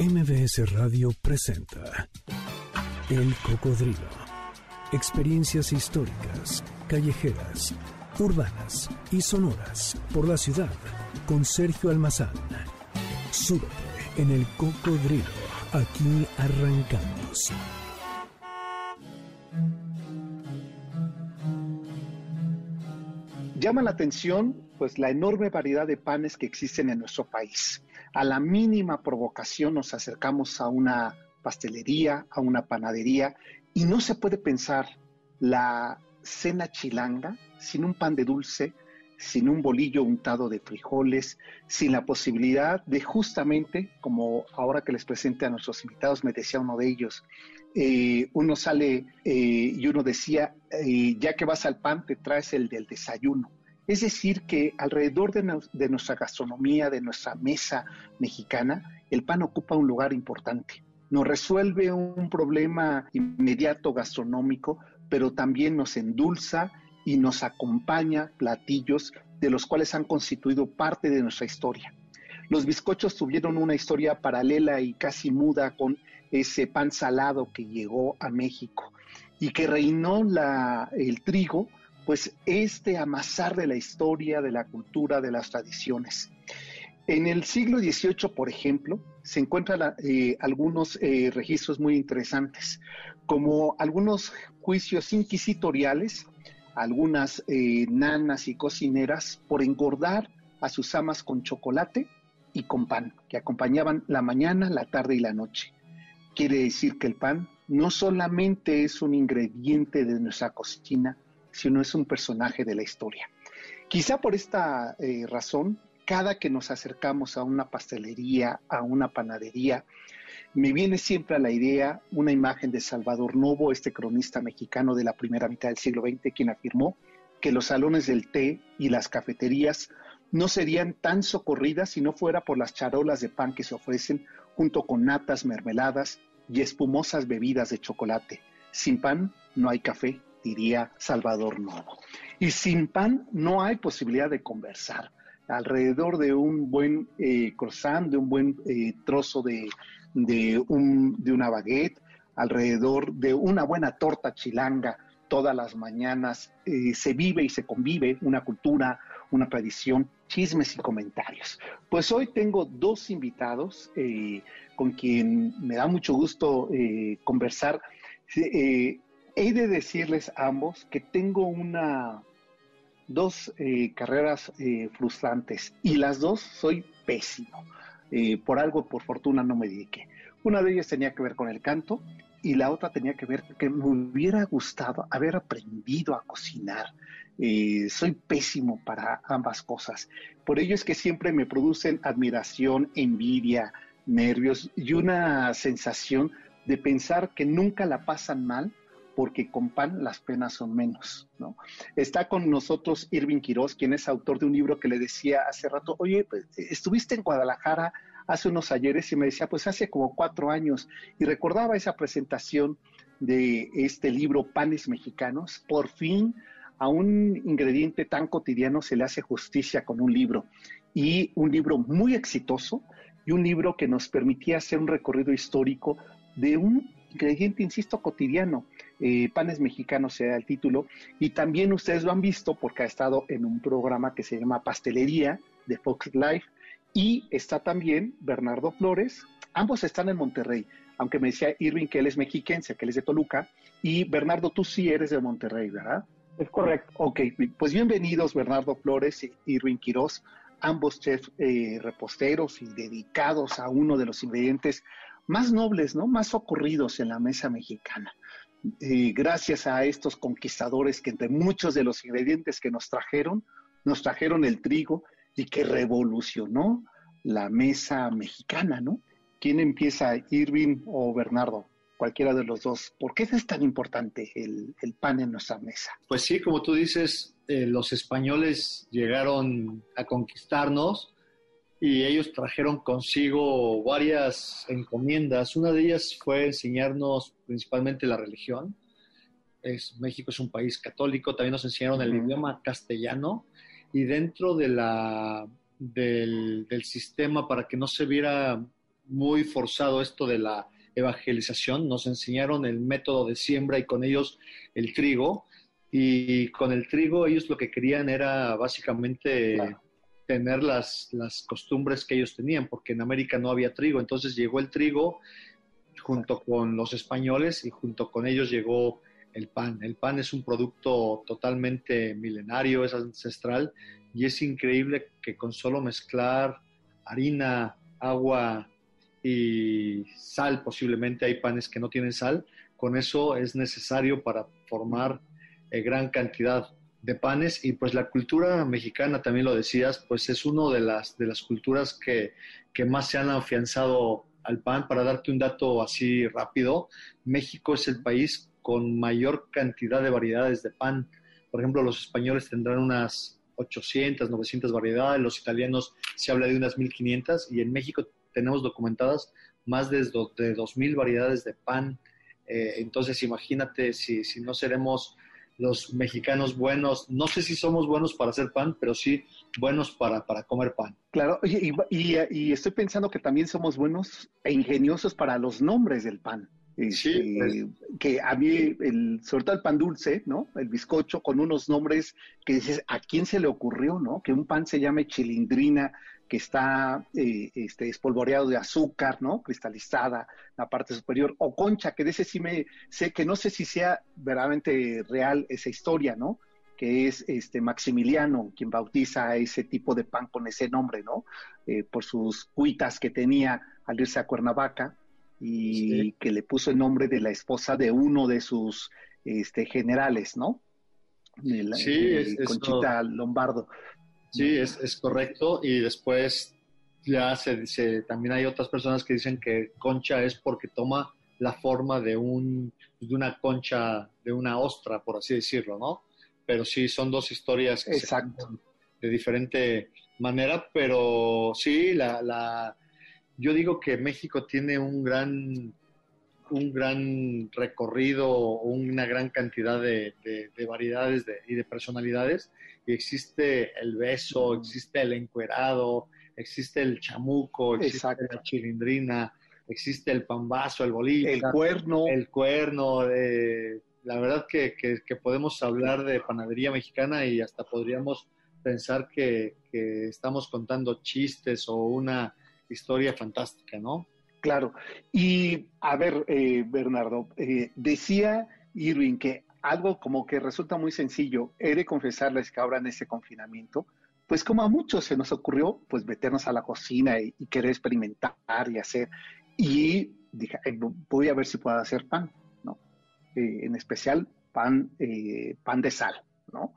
MBS Radio presenta El Cocodrilo. Experiencias históricas, callejeras, urbanas y sonoras por la ciudad con Sergio Almazán. Súbete en El Cocodrilo. Aquí arrancamos. Llama la atención pues la enorme variedad de panes que existen en nuestro país. A la mínima provocación nos acercamos a una pastelería, a una panadería y no se puede pensar la cena chilanga sin un pan de dulce, sin un bolillo untado de frijoles, sin la posibilidad de justamente, como ahora que les presente a nuestros invitados, me decía uno de ellos, eh, uno sale eh, y uno decía, eh, ya que vas al pan, te traes el del desayuno. Es decir, que alrededor de, nuestra gastronomía, de nuestra mesa mexicana, el pan ocupa un lugar importante. Nos resuelve un problema inmediato gastronómico, pero también nos endulza y nos acompaña platillos de los cuales han constituido parte de nuestra historia. Los bizcochos tuvieron una historia paralela y casi muda con ese pan salado que llegó a México y que reinó el trigo pues este amasar de la historia, de la cultura, de las tradiciones. En el siglo XVIII, por ejemplo, se encuentran eh, algunos eh, registros muy interesantes, como algunos juicios inquisitoriales, algunas eh, nanas y cocineras por engordar a sus amas con chocolate y con pan, que acompañaban la mañana, la tarde y la noche. Quiere decir que el pan no solamente es un ingrediente de nuestra cocina, sino es un personaje de la historia. Quizá por esta eh, razón, cada que nos acercamos a una pastelería, a una panadería, me viene siempre a la idea una imagen de Salvador Novo, este cronista mexicano de la primera mitad del siglo XX, quien afirmó que los salones del té y las cafeterías no serían tan socorridas si no fuera por las charolas de pan que se ofrecen junto con natas, mermeladas y espumosas bebidas de chocolate. Sin pan no hay café, diría Salvador Novo. Y sin pan no hay posibilidad de conversar. Alrededor de un buen eh, croissant, de un buen eh, trozo de, de, un, de una baguette, alrededor de una buena torta chilanga, todas las mañanas eh, se vive y se convive una cultura, una tradición, chismes y comentarios. Pues hoy tengo dos invitados con quien me da mucho gusto conversar. He de decirles a ambos que tengo una dos eh, carreras eh, frustrantes y las dos soy pésimo. Eh, por algo, por fortuna, no me dediqué. Una de ellas tenía que ver con el canto y la otra tenía que ver que me hubiera gustado haber aprendido a cocinar. soy pésimo para ambas cosas. Por ello es que siempre me producen admiración, envidia, nervios y una sensación de pensar que nunca la pasan mal porque con pan las penas son menos, ¿no? Está con nosotros Irving Quiroz, quien es autor de un libro que le decía hace rato, oye, pues, estuviste en Guadalajara hace unos ayeres y me decía, pues hace como cuatro años, y recordaba esa presentación de este libro Panes Mexicanos, por fin a un ingrediente tan cotidiano se le hace justicia con un libro, y un libro muy exitoso, y un libro que nos permitía hacer un recorrido histórico de un ingrediente, insisto, cotidiano. Eh, Panes Mexicanos sea el título. Y también ustedes lo han visto porque ha estado en un programa que se llama Pastelería de Fox Life. Y está también Bernardo Flores. Ambos están en Monterrey, aunque me decía Irving que él es mexiquense, que él es de Toluca. Y Bernardo, tú sí eres de Monterrey, ¿verdad? Es correcto. Ok, pues bienvenidos Bernardo Flores y Irving Quiroz, ambos chefs eh, reposteros y dedicados a uno de los ingredientes más nobles, ¿no? Más ocurridos en la mesa mexicana. Eh, gracias a estos conquistadores que entre muchos de los ingredientes que nos trajeron, nos trajeron el trigo y que revolucionó la mesa mexicana, ¿no? ¿Quién empieza, Irving o Bernardo? Cualquiera de los dos. ¿Por qué es tan importante el, pan en nuestra mesa? Pues sí, como tú dices, eh, los españoles llegaron a conquistarnos y ellos trajeron consigo varias encomiendas. Una de ellas fue enseñarnos principalmente la religión. Es, México es un país católico, también nos enseñaron el idioma castellano y dentro de la, del, sistema para que no se viera muy forzado esto de la evangelización, nos enseñaron el método de siembra y con ellos el trigo. Y con el trigo ellos lo que querían era básicamente tener las, las costumbres que ellos tenían, porque en América no había trigo. Entonces llegó el trigo junto con los españoles y junto con ellos llegó el pan. El pan es un producto totalmente milenario, es ancestral y es increíble que con solo mezclar harina, agua y sal, posiblemente hay panes que no tienen sal, con eso es necesario para formar eh, gran cantidad de panes y pues la cultura mexicana, también lo decías, pues es una de las, de las culturas que, que más se han afianzado al pan. Para darte un dato así rápido, México es el país con mayor cantidad de variedades de pan. Por ejemplo, los españoles tendrán unas 800, 900 variedades, los italianos se habla de unas 1500 y en México tenemos documentadas más de, de 2.000 variedades de pan. Eh, entonces, imagínate si, si no seremos los mexicanos buenos, no sé si somos buenos para hacer pan, pero sí buenos para, para comer pan. Claro, y, y, estoy pensando que también somos buenos e ingeniosos para los nombres del pan. sí, este, pues. que a mí, el, sobre todo el pan dulce, ¿no? El bizcocho con unos nombres que dices, ¿a quién se le ocurrió, no? Que un pan se llame chilindrina, que está eh, este, espolvoreado de azúcar, ¿no? Cristalizada, la parte superior, o concha, que de ese sí me sé que no sé si sea verdaderamente real esa historia, ¿no? Que es este Maximiliano quien bautiza ese tipo de pan con ese nombre, ¿no? Eh, por sus cuitas que tenía al irse a Cuernavaca y que le puso el nombre de la esposa de uno de sus este, generales, ¿no? sí, Conchita Lombardo. Sí, es, es correcto. Y después ya se dice, también hay otras personas que dicen que concha es porque toma la forma de, un, de una concha, de una ostra, por así decirlo, ¿no? Pero sí, son dos historias que de diferente manera, pero sí, la, la, yo digo que México tiene un gran, un gran recorrido, una gran cantidad de, de, variedades y de personalidades existe el beso, existe el encuerado, existe el chamuco, existe la chilindrina, existe el pambazo, el bolillo, el cuerno. El cuerno. Eh, la verdad que, podemos hablar de panadería mexicana y hasta podríamos pensar que, estamos contando chistes o una historia fantástica, ¿no? Claro. Y a ver, eh, Bernardo, eh, decía Irving que algo como que resulta muy sencillo. He de confesarles que ahora en ese confinamiento, pues como a muchos se nos ocurrió, pues meternos a la cocina y, querer experimentar y hacer. Y dije, voy a ver si puedo hacer pan, ¿no? Eh, en especial pan, eh, pan de sal, ¿no?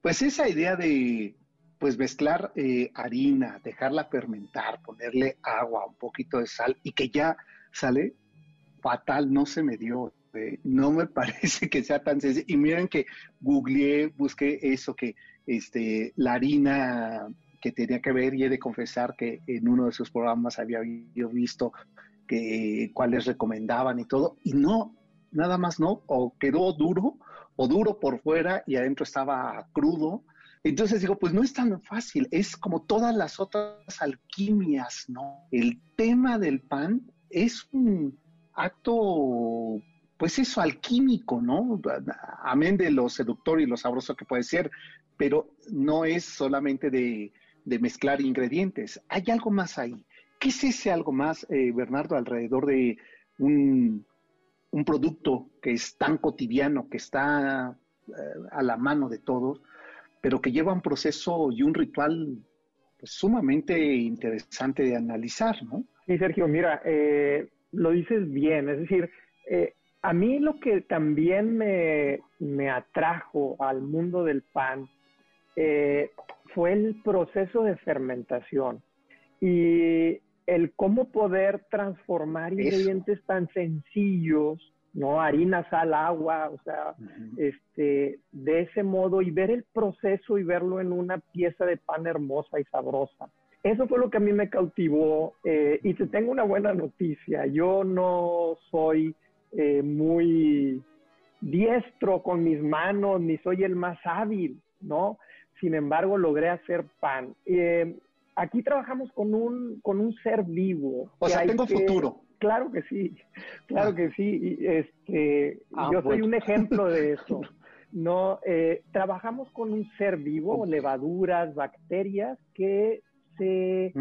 Pues esa idea de, pues mezclar eh, harina, dejarla fermentar, ponerle agua, un poquito de sal y que ya sale fatal, no se me dio. Este, no me parece que sea tan sencillo. Y miren que googleé, busqué eso, que este, la harina que tenía que ver y he de confesar que en uno de sus programas había visto que cuáles recomendaban y todo, y no, nada más no, o quedó duro, o duro por fuera y adentro estaba crudo. Entonces digo, pues no es tan fácil, es como todas las otras alquimias, ¿no? El tema del pan es un acto pues eso, alquímico, ¿no? Amén de lo seductor y lo sabroso que puede ser, pero no es solamente de, mezclar ingredientes. Hay algo más ahí. ¿Qué es ese algo más, eh, Bernardo, alrededor de un, producto que es tan cotidiano, que está eh, a la mano de todos, pero que lleva un proceso y un ritual pues, sumamente interesante de analizar, ¿no? Sí, Sergio, mira, eh, lo dices bien, es decir, a mí lo que también me, atrajo al mundo del pan eh, fue el proceso de fermentación y el cómo poder transformar ingredientes tan sencillos, ¿no? Harina, sal, agua, o sea, este, de ese modo y ver el proceso y verlo en una pieza de pan hermosa y sabrosa. Eso fue lo que a mí me cautivó eh, y te tengo una buena noticia. Yo no soy eh, muy diestro con mis manos, ni soy el más hábil, ¿no? Sin embargo, logré hacer pan. Eh, aquí trabajamos con un, con un ser vivo. O sea, tengo futuro. Claro que sí, claro ah. que sí. Este, ah, yo soy un ejemplo de eso. No, eh, trabajamos con un ser vivo, levaduras, bacterias que se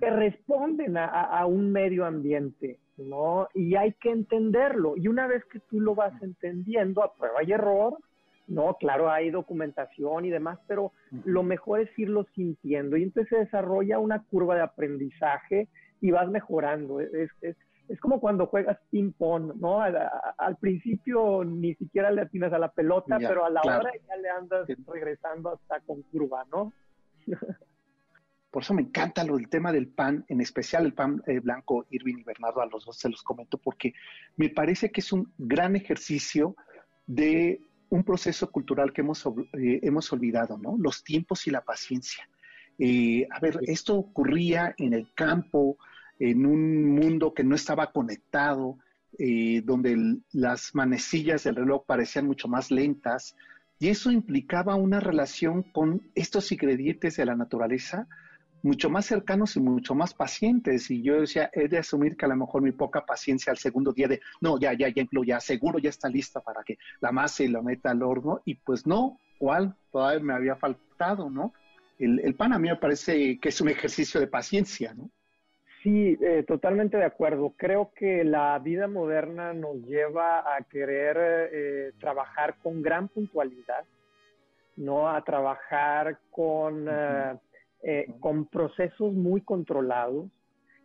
que responden a, a, un medio ambiente, ¿no? Y hay que entenderlo. Y una vez que tú lo vas entendiendo a prueba y error, no, claro, hay documentación y demás, pero lo mejor es irlo sintiendo. Y entonces se desarrolla una curva de aprendizaje y vas mejorando. Es, es, es como cuando juegas ping-pong, ¿no? Al, principio ni siquiera le atinas a la pelota, pero a la hora ya le andas regresando hasta con curva, ¿no? Por eso me encanta lo del tema del pan, en especial el pan eh, blanco, Irving y Bernardo, a los dos se los comento, porque me parece que es un gran ejercicio de un proceso cultural que hemos, eh, hemos olvidado, ¿no? Los tiempos y la paciencia. Eh, a ver, esto ocurría en el campo, en un mundo que no estaba conectado, eh, donde las manecillas del reloj parecían mucho más lentas, y eso implicaba una relación con estos ingredientes de la naturaleza mucho más cercanos y mucho más pacientes. Y yo decía, he de asumir que a lo mejor mi poca paciencia al segundo día de, no, ya, ya, ya, ya, seguro ya está lista para que la masa y la meta al horno. Y pues no, ¿cuál? Todavía me había faltado, ¿no? El, el pan a mí me parece que es un ejercicio de paciencia, ¿no? Sí, eh, totalmente de acuerdo. Creo que la vida moderna nos lleva a querer eh, trabajar con gran puntualidad, ¿no? A trabajar con eh, con procesos muy controlados.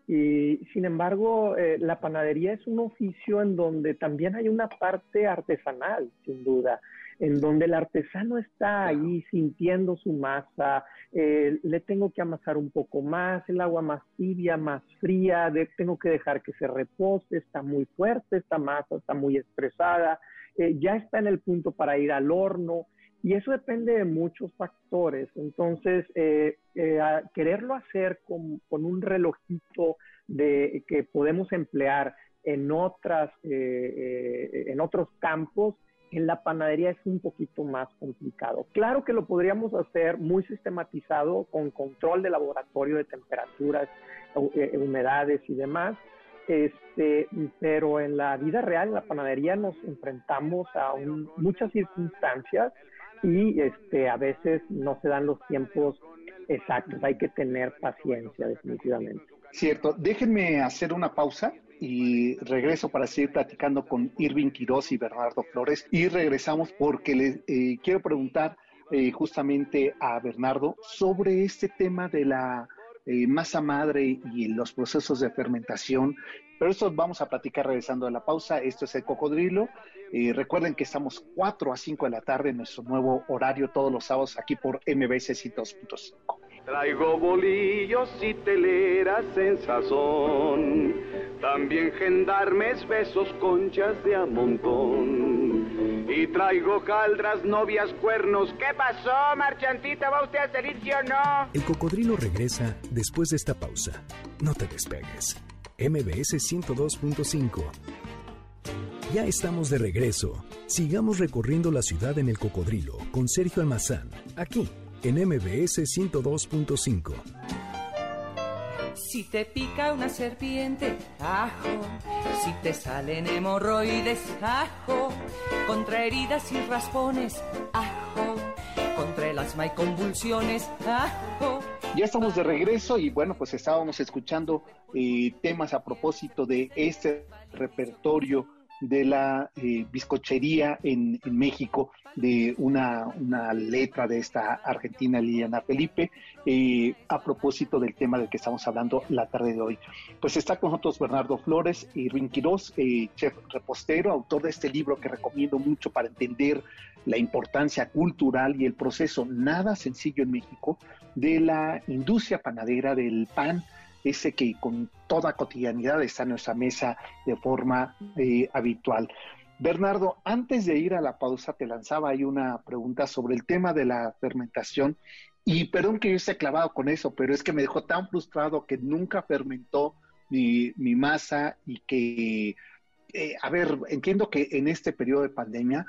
Y sin embargo, eh, la panadería es un oficio en donde también hay una parte artesanal, sin duda, en donde el artesano está ahí sintiendo su masa, eh, le tengo que amasar un poco más, el agua más tibia, más fría, tengo que dejar que se repose, está muy fuerte esta masa, está muy estresada, ya está en el punto para ir al horno, y eso depende de muchos factores. Entonces, eh, eh, quererlo hacer con, un relojito de, que podemos emplear en, otras, eh, en otros campos, en la panadería es un poquito más complicado. Claro que lo podríamos hacer muy sistematizado con control de laboratorio de temperaturas, humedades y demás, este, pero en la vida real, en la panadería, nos enfrentamos a muchas circunstancias y este, a veces no se dan los tiempos exactos. Hay que tener paciencia, definitivamente. Cierto. Déjenme hacer una pausa y regreso para seguir platicando con Irving Quiroz y Bernardo Flores. Y regresamos porque les eh, quiero preguntar eh, justamente a Bernardo sobre este tema de la eh, masa madre y los procesos de fermentación. Pero eso vamos a platicar regresando a la pausa. Esto es el cocodrilo. Eh, recuerden que estamos 4 a 5 de la tarde en nuestro nuevo horario todos los sábados aquí por MBC 102.5. Traigo bolillos y teleras en sazón, también gendarmes, besos, conchas de a montón. Y traigo caldras, novias, cuernos. ¿Qué pasó, marchantita? ¿Va usted a salir, sí o no? El cocodrilo regresa después de esta pausa. No te despegues. MBS 102.5 ya estamos de regreso. Sigamos recorriendo la ciudad en el cocodrilo con Sergio Almazán, aquí en MBS 102.5. Si te pica una serpiente, ajo. Si te salen hemorroides, ajo. Contra heridas y raspones, ajo. Contra el asma y convulsiones, ajo. Ya estamos de regreso y bueno, pues estábamos escuchando eh, temas a propósito de este repertorio de la eh, bizcochería en, México, de una, letra de esta argentina Liliana Felipe, eh, a propósito del tema del que estamos hablando la tarde de hoy. Pues está con nosotros Bernardo Flores y Ruin Quirós, eh, chef repostero, autor de este libro que recomiendo mucho para entender la importancia cultural y el proceso nada sencillo en México de la industria panadera del pan ese que con toda cotidianidad está en nuestra mesa de forma eh, habitual. Bernardo, antes de ir a la pausa, te lanzaba ahí una pregunta sobre el tema de la fermentación. Y perdón que yo esté clavado con eso, pero es que me dejó tan frustrado que nunca fermentó mi, masa y que, eh, a ver, entiendo que en este periodo de pandemia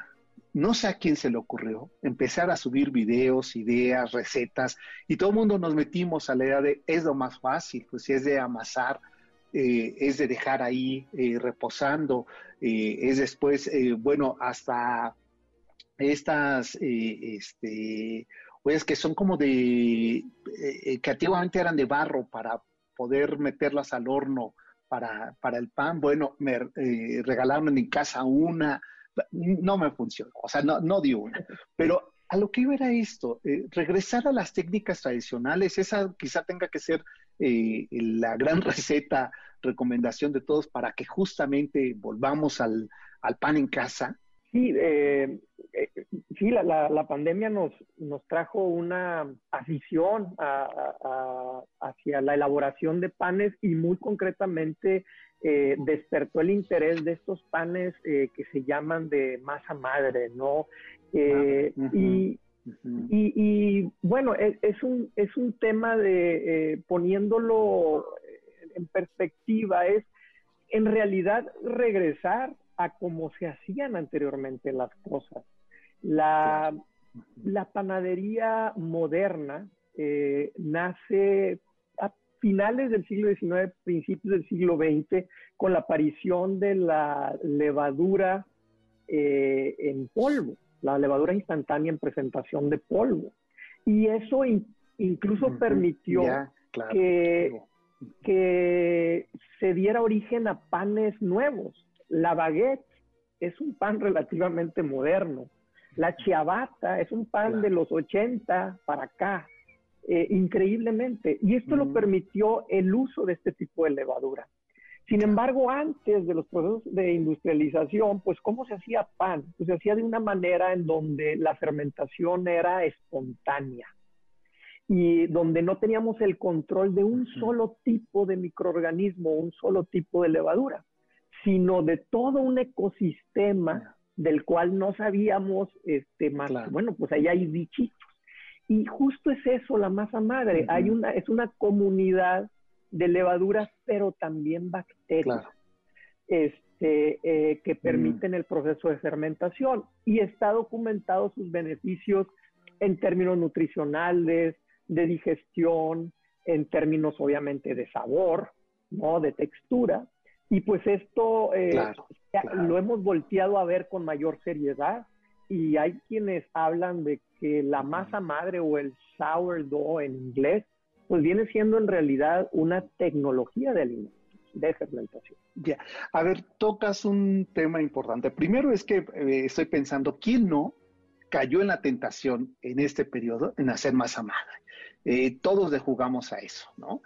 no sé a quién se le ocurrió empezar a subir videos, ideas, recetas, y todo el mundo nos metimos a la idea de es lo más fácil, pues es de amasar, eh, es de dejar ahí eh, reposando, eh, es después, bueno, hasta estas, este, pues que son como de, que antiguamente eran de barro para poder meterlas al horno para, para el pan, bueno, me regalaron en mi casa una, no me funcionó, o sea, no, no dio una. Pero a lo que iba era esto, eh, regresar a las técnicas tradicionales, esa quizá tenga que ser eh, la gran receta, recomendación de todos para que justamente volvamos al, pan en casa. Sí, eh, sí la, la, pandemia nos, nos trajo una afición hacia la elaboración de panes y muy concretamente eh, despertó el interés de estos panes eh, que se llaman de masa madre, ¿no? Eh, y, y, bueno, e, es, un, es un tema de poniéndolo en perspectiva, es en realidad regresar a como se hacían anteriormente las cosas. La, la panadería moderna nace finales del siglo XIX, principios del siglo XX, con la aparición de la levadura eh, en polvo, la levadura instantánea en presentación de polvo. Y eso incluso permitió que, que se diera origen a panes nuevos. La baguette es un pan relativamente moderno. La ciabatta es un pan de los 80 para acá. Eh, increíblemente. Y esto lo permitió el uso de este tipo de levadura. Sin embargo, antes de los procesos de industrialización, pues ¿cómo se hacía pan? Pues se hacía de una manera en donde la fermentación era espontánea y donde no teníamos el control de un solo tipo de microorganismo, un solo tipo de levadura, sino de todo un ecosistema del cual no sabíamos este más. Bueno, pues ahí hay bichitos y justo es eso, la masa madre. Hay una, es una comunidad de levaduras, pero también bacterias, este, eh, que permiten el proceso de fermentación. Y está documentado sus beneficios en términos nutricionales, de digestión, en términos obviamente de sabor, ¿no? De textura. Y pues esto eh, lo hemos volteado a ver con mayor seriedad y hay quienes hablan de que la masa madre o el sourdough en inglés, pues viene siendo en realidad una tecnología de alimentos, de fermentación. Ya, a ver, tocas un tema importante. Primero es que eh, estoy pensando, ¿quién no cayó en la tentación en este periodo en hacer masa madre? Eh, todos le jugamos a eso, ¿no?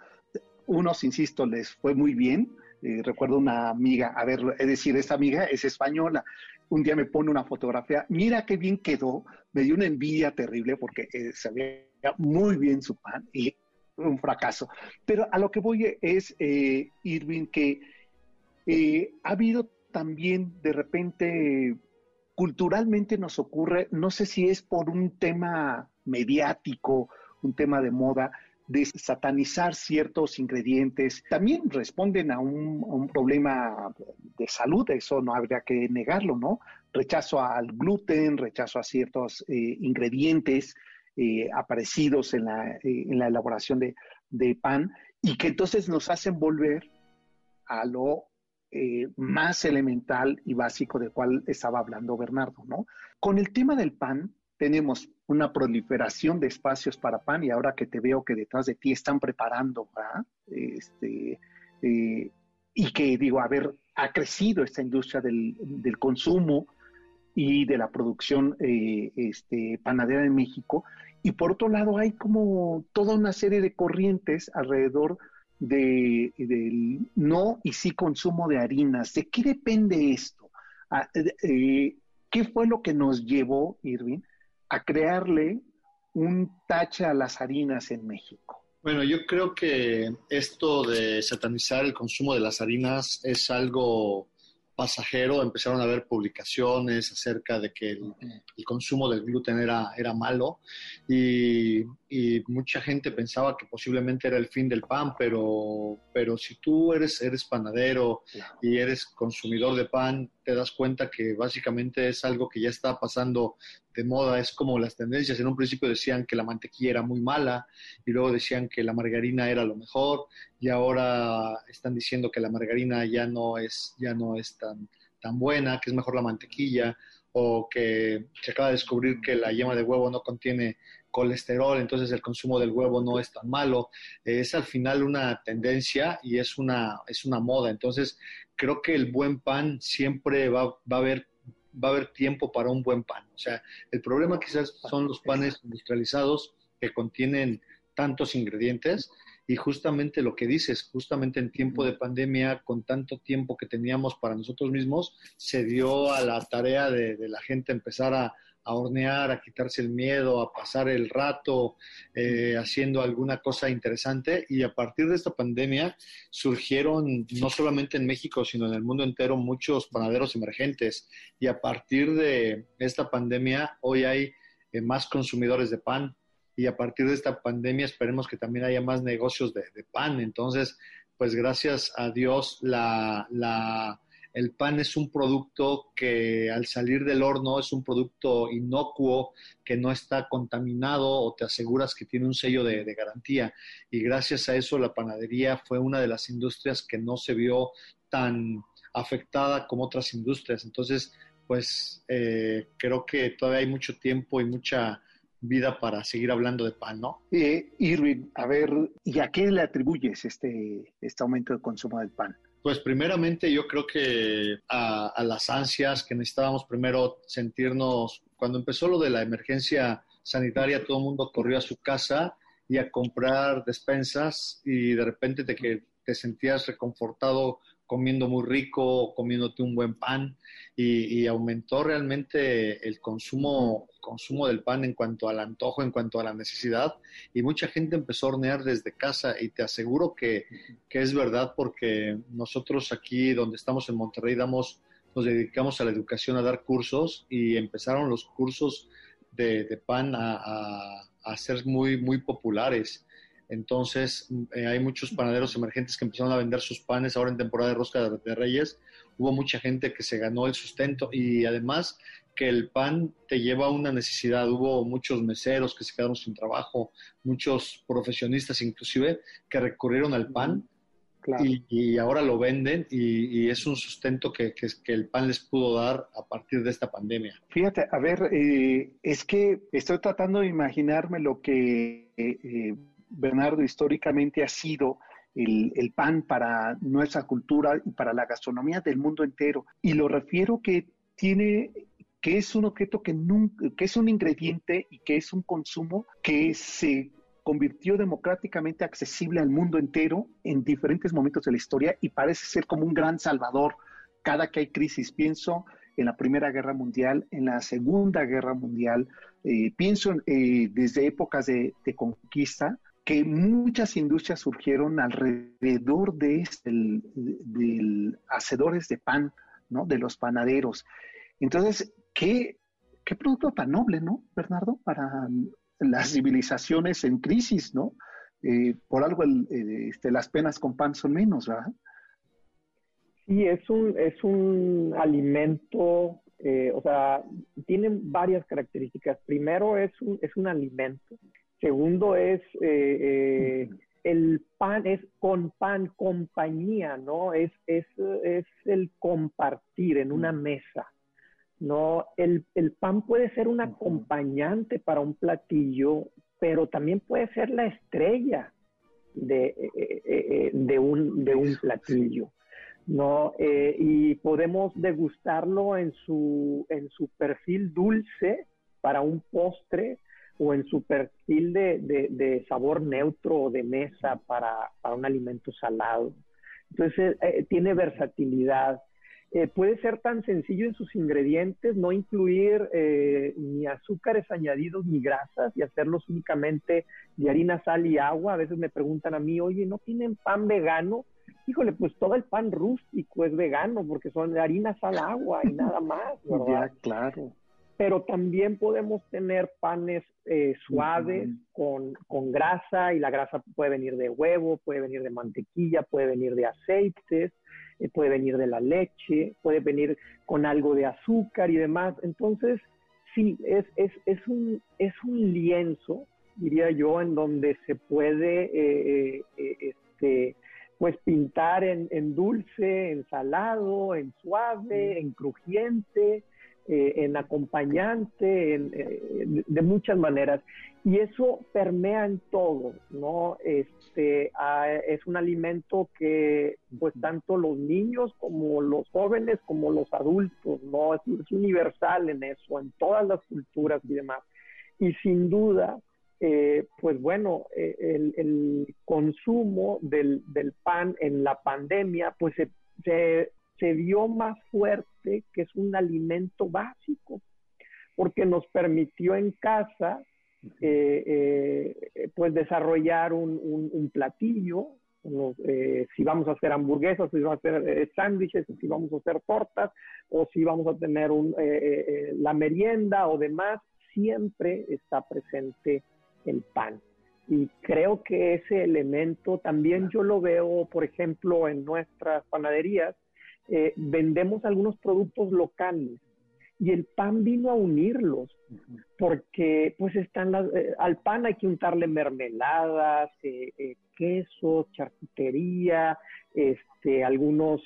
Unos, insisto, les fue muy bien, eh, recuerdo una amiga, a ver, es decir, esta amiga es española, un día me pone una fotografía, mira qué bien quedó, me dio una envidia terrible porque eh, se muy bien su pan y un fracaso. Pero a lo que voy es, eh, Irving, que eh, ha habido también de repente, culturalmente nos ocurre, no sé si es por un tema mediático, un tema de moda, de satanizar ciertos ingredientes, también responden a un, problema de salud, eso no habría que negarlo, ¿no? Rechazo al gluten, rechazo a ciertos eh, ingredientes eh, aparecidos en la, eh, en la elaboración de, de, pan y que entonces nos hacen volver a lo más elemental y básico del cual estaba hablando Bernardo, ¿no? Con el tema del pan, tenemos una proliferación de espacios para pan y ahora que te veo que detrás de ti están preparando, este, eh, y que digo, a ver, ha crecido esta industria del, consumo y de la producción eh, este, panadera en México. Y por otro lado hay como toda una serie de corrientes alrededor de, del no y sí consumo de harinas. ¿De qué depende esto? Ah, eh, ¿Qué fue lo que nos llevó, Irving, a crearle un tache a las harinas en México? Bueno, yo creo que esto de satanizar el consumo de las harinas es algo pasajero, empezaron a haber publicaciones acerca de que el, consumo del gluten era, era malo y, mucha gente pensaba que posiblemente era el fin del pan, pero, pero si tú eres, eres panadero y eres consumidor de pan, te das cuenta que básicamente es algo que ya está pasando de moda, es como las tendencias. En un principio decían que la mantequilla era muy mala y luego decían que la margarina era lo mejor y ahora están diciendo que la margarina ya no es, ya no es tan, tan buena, que es mejor la mantequilla o que se acaba de descubrir que la yema de huevo no contiene colesterol, entonces el consumo del huevo no es tan malo. Es al final una tendencia y es una, es una moda. Entonces, creo que el buen pan siempre va, va a haber va a haber tiempo para un buen pan. O sea, el problema quizás son los panes industrializados que contienen tantos ingredientes y justamente lo que dices, justamente en tiempo de pandemia, con tanto tiempo que teníamos para nosotros mismos, se dio a la tarea de, de la gente empezar a, a hornear, a quitarse el miedo, a pasar el rato eh, haciendo alguna cosa interesante. Y a partir de esta pandemia surgieron, no solamente en México, sino en el mundo entero, muchos panaderos emergentes. Y a partir de esta pandemia, hoy hay eh, más consumidores de pan. Y a partir de esta pandemia esperemos que también haya más negocios de, pan. Entonces, pues gracias a Dios, la el pan es un producto que al salir del horno es un producto inocuo, que no está contaminado o te aseguras que tiene un sello de, garantía. Y gracias a eso la panadería fue una de las industrias que no se vio tan afectada como otras industrias. Entonces, pues eh, creo que todavía hay mucho tiempo y mucha vida para seguir hablando de pan, ¿no? Eh, Irving, a ver, ¿y a qué le atribuyes este, este aumento de consumo del pan? Pues primeramente yo creo que a, las ansias que necesitábamos primero sentirnos, cuando empezó lo de la emergencia sanitaria, todo el mundo corrió a su casa y a comprar despensas y de repente te, que te sentías reconfortado comiendo muy rico, comiéndote un buen pan y, aumentó realmente el consumo, consumo del pan en cuanto al antojo, en cuanto a la necesidad y mucha gente empezó a hornear desde casa y te aseguro que, es verdad porque nosotros aquí donde estamos en Monterrey damos, nos dedicamos a la educación, a dar cursos y empezaron los cursos de, pan a, a ser muy, muy populares entonces, eh, hay muchos panaderos emergentes que empezaron a vender sus panes ahora en temporada de rosca de, Reyes. Hubo mucha gente que se ganó el sustento y además que el pan te lleva a una necesidad. Hubo muchos meseros que se quedaron sin trabajo, muchos profesionistas inclusive que recurrieron al pan y, ahora lo venden y, es un sustento que, que, el pan les pudo dar a partir de esta pandemia. Fíjate, a ver, eh, es que estoy tratando de imaginarme lo que... Eh, Bernardo, históricamente ha sido el, pan para nuestra cultura y para la gastronomía del mundo entero. Y lo refiero que tiene que es un objeto que, nunca, que es un ingrediente y que es un consumo que se convirtió democráticamente accesible al mundo entero en diferentes momentos de la historia y parece ser como un gran salvador cada que hay crisis. Pienso en la Primera Guerra Mundial, en la Segunda Guerra Mundial, eh, pienso eh, desde épocas de conquista, que muchas industrias surgieron alrededor de este, del, hacedores de pan, ¿no? De los panaderos. Entonces, ¿qué, qué producto tan noble, ¿no, Bernardo? Para las civilizaciones en crisis, ¿no? Eh, por algo este, las penas con pan son menos, ¿verdad? Sí, es un, es un alimento, eh, o sea, tiene varias características. Primero, es un, es un alimento Segundo es eh, eh, el pan, es con pan, compañía, ¿no? Es, es, es el compartir en una mesa, ¿no? El, el pan puede ser un acompañante para un platillo, pero también puede ser la estrella de, eh, de, un, de un platillo. ¿no? y podemos degustarlo en su, en su perfil dulce para un postre, o en su perfil de, sabor neutro o de mesa para, un alimento salado. Entonces, eh, tiene versatilidad. Eh, puede ser tan sencillo en sus ingredientes, no incluir eh, ni azúcares añadidos ni grasas y hacerlos únicamente de harina, sal y agua. A veces me preguntan a mí, oye, ¿no tienen pan vegano? híjole, pues todo el pan rústico es vegano porque son de harina, sal, agua y nada más, ¿verdad? Ya, claro. Pero también podemos tener panes eh, suaves con, con grasa y la grasa puede venir de huevo, puede venir de mantequilla, puede venir de aceites, eh, puede venir de la leche, puede venir con algo de azúcar y demás. Entonces, sí, es, es, es, un, es un lienzo, diría yo, en donde se puede eh, eh, este, pues pintar en, en, dulce, en salado, en suave, en crujiente, eh, en acompañante, en, eh, de muchas maneras. Y eso permea en todo, ¿no? Este, ah, es un alimento que, pues, tanto los niños como los jóvenes, como los adultos, ¿no? Es, es universal en eso, en todas las culturas y demás. Y sin duda, eh, pues bueno, eh, el, el, consumo del, del, pan en la pandemia, pues se, se, se vio más fuerte que es un alimento básico, porque nos permitió en casa eh, eh, pues desarrollar un, un, un platillo, eh, si vamos a hacer hamburguesas, si vamos a hacer sándwiches, si vamos a hacer tortas, o si vamos a tener un, la merienda o demás, siempre está presente el pan. Y creo que ese elemento también yo lo veo, por ejemplo, en nuestras panaderías, eh, vendemos algunos productos locales y el pan vino a unirlos porque pues están las, eh, al pan hay que untarle mermeladas, eh, eh queso, charcutería, este, algunos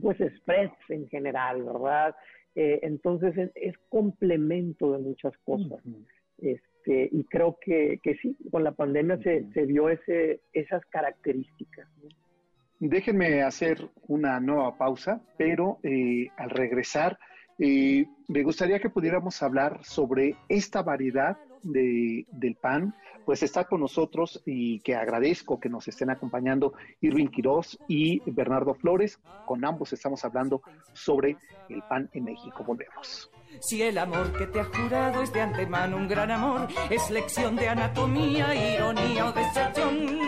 pues spreads en general, ¿verdad? Eh, entonces es, es, complemento de muchas cosas. Uh -huh. este, y creo que, que, sí, con la pandemia uh -huh. se, se, vio ese, esas características. ¿no? Déjenme hacer una nueva pausa, pero eh, al regresar eh, me gustaría que pudiéramos hablar sobre esta variedad de, del pan. Pues está con nosotros y que agradezco que nos estén acompañando Irving Quiroz y Bernardo Flores. Con ambos estamos hablando sobre el pan en México. Volvemos. Si el amor que te ha jurado es de antemano un gran amor, es lección de anatomía, ironía o decepción.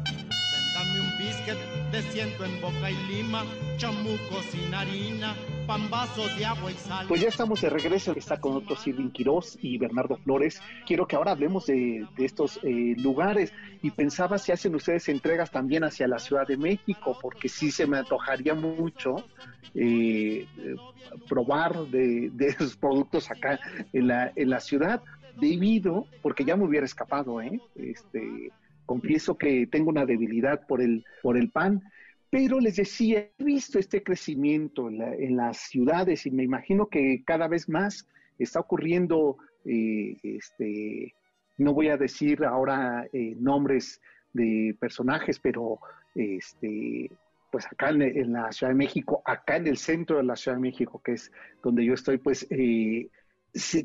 Biscuit de en boca y lima, chamuco sin harina, de agua y sal. Pues ya estamos de regreso, está con otros Irving Quiroz y Bernardo Flores. Quiero que ahora hablemos de, estos eh, lugares y pensaba si hacen ustedes entregas también hacia la Ciudad de México, porque sí se me antojaría mucho eh, probar de, de, esos productos acá en la, en la ciudad, debido, porque ya me hubiera escapado, ¿eh? Este, confieso que tengo una debilidad por el, por el pan, pero les decía, he visto este crecimiento en, la, en las ciudades y me imagino que cada vez más está ocurriendo, eh, este, no voy a decir ahora eh, nombres de personajes, pero este, pues acá en, la Ciudad de México, acá en el centro de la Ciudad de México, que es donde yo estoy, pues eh,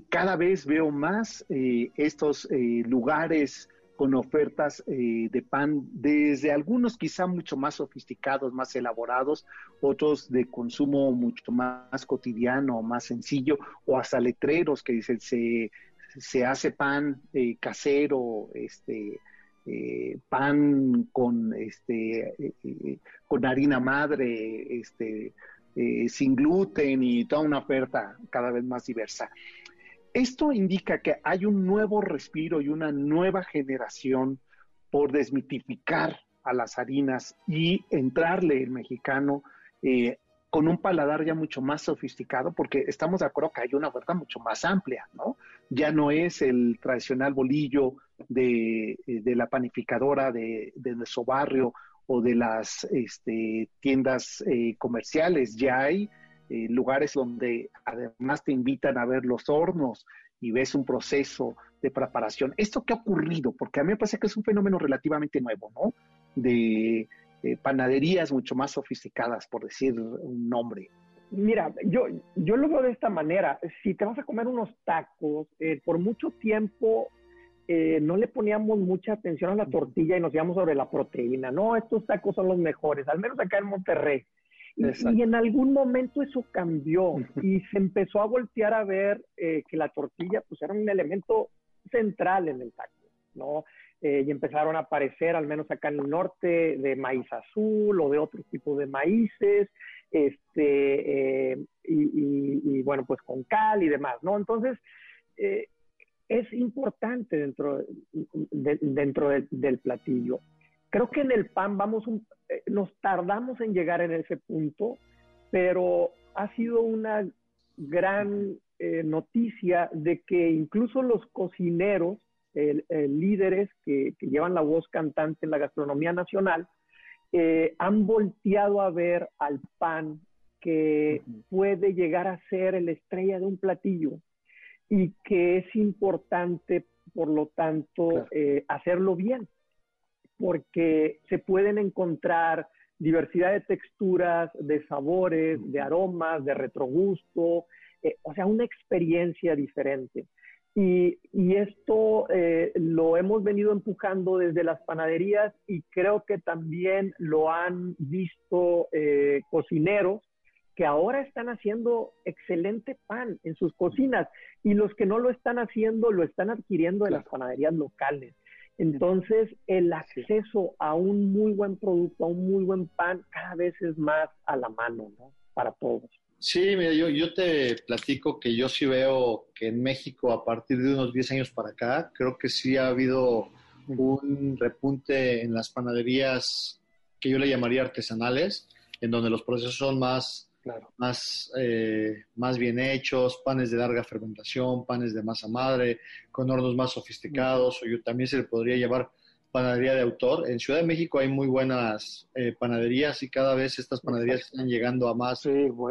cada vez veo más estos lugares con ofertas eh, de pan, desde algunos quizá mucho más sofisticados, más elaborados, otros de consumo mucho más cotidiano, más sencillo, o hasta letreros que dicen se, se hace pan eh, casero, este, eh, pan con, este, eh, con harina madre, este, eh, sin gluten y toda una oferta cada vez más diversa. Esto indica que hay un nuevo respiro y una nueva generación por desmitificar a las harinas y entrarle el mexicano eh, con un paladar ya mucho más sofisticado, porque estamos de acuerdo que hay una oferta mucho más amplia, ¿no? Ya no es el tradicional bolillo de, de la panificadora de, de, nuestro barrio o de las este, tiendas eh, comerciales, ya hay eh, lugares donde además te invitan a ver los hornos y ves un proceso de preparación. ¿Esto qué ha ocurrido? Porque a mí me parece que es un fenómeno relativamente nuevo, ¿no? De eh, panaderías mucho más sofisticadas, por decir un nombre. Mira, yo, yo lo veo de esta manera. Si te vas a comer unos tacos, eh, por mucho tiempo eh, no le poníamos mucha atención a la tortilla y nos íbamos sobre la proteína. No, estos tacos son los mejores, al menos acá en Monterrey. Y, en algún momento eso cambió y se empezó a voltear a ver eh, que la tortilla pues era un elemento central en el taco, ¿no? Eh, y empezaron a aparecer, al menos acá en el norte, de maíz azul o de otro tipo de maíces, este, eh, y, bueno, pues con cal y demás, ¿no? Entonces, es importante dentro, dentro del platillo. Creo que en el pan vamos eh, nos tardamos en llegar en ese punto, pero ha sido una gran eh, noticia de que incluso los cocineros, líderes que, llevan la voz cantante en la gastronomía nacional, eh, han volteado a ver al pan que puede llegar a ser la estrella de un platillo y que es importante, por lo tanto, hacerlo bien porque se pueden encontrar diversidad de texturas, de sabores, de aromas, de retrogusto, eh, o sea, una experiencia diferente. Y, esto eh, lo hemos venido empujando desde las panaderías y creo que también lo han visto eh, cocineros que ahora están haciendo excelente pan en sus cocinas y los que no lo están haciendo lo están adquiriendo de las panaderías locales. Entonces, el acceso a un muy buen producto, a un muy buen pan, cada vez es más a la mano, ¿no? Para todos. Sí, mira, yo, yo te platico que yo sí veo que en México, a partir de unos 10 años para acá, creo que sí ha habido un repunte en las panaderías que yo le llamaría artesanales, en donde los procesos son más más, eh, más bien hechos, panes de larga fermentación, panes de masa madre, con hornos más sofisticados, o yo, también se le podría llevar panadería de autor. En Ciudad de México hay muy buenas eh, panaderías y cada vez estas panaderías están llegando a más,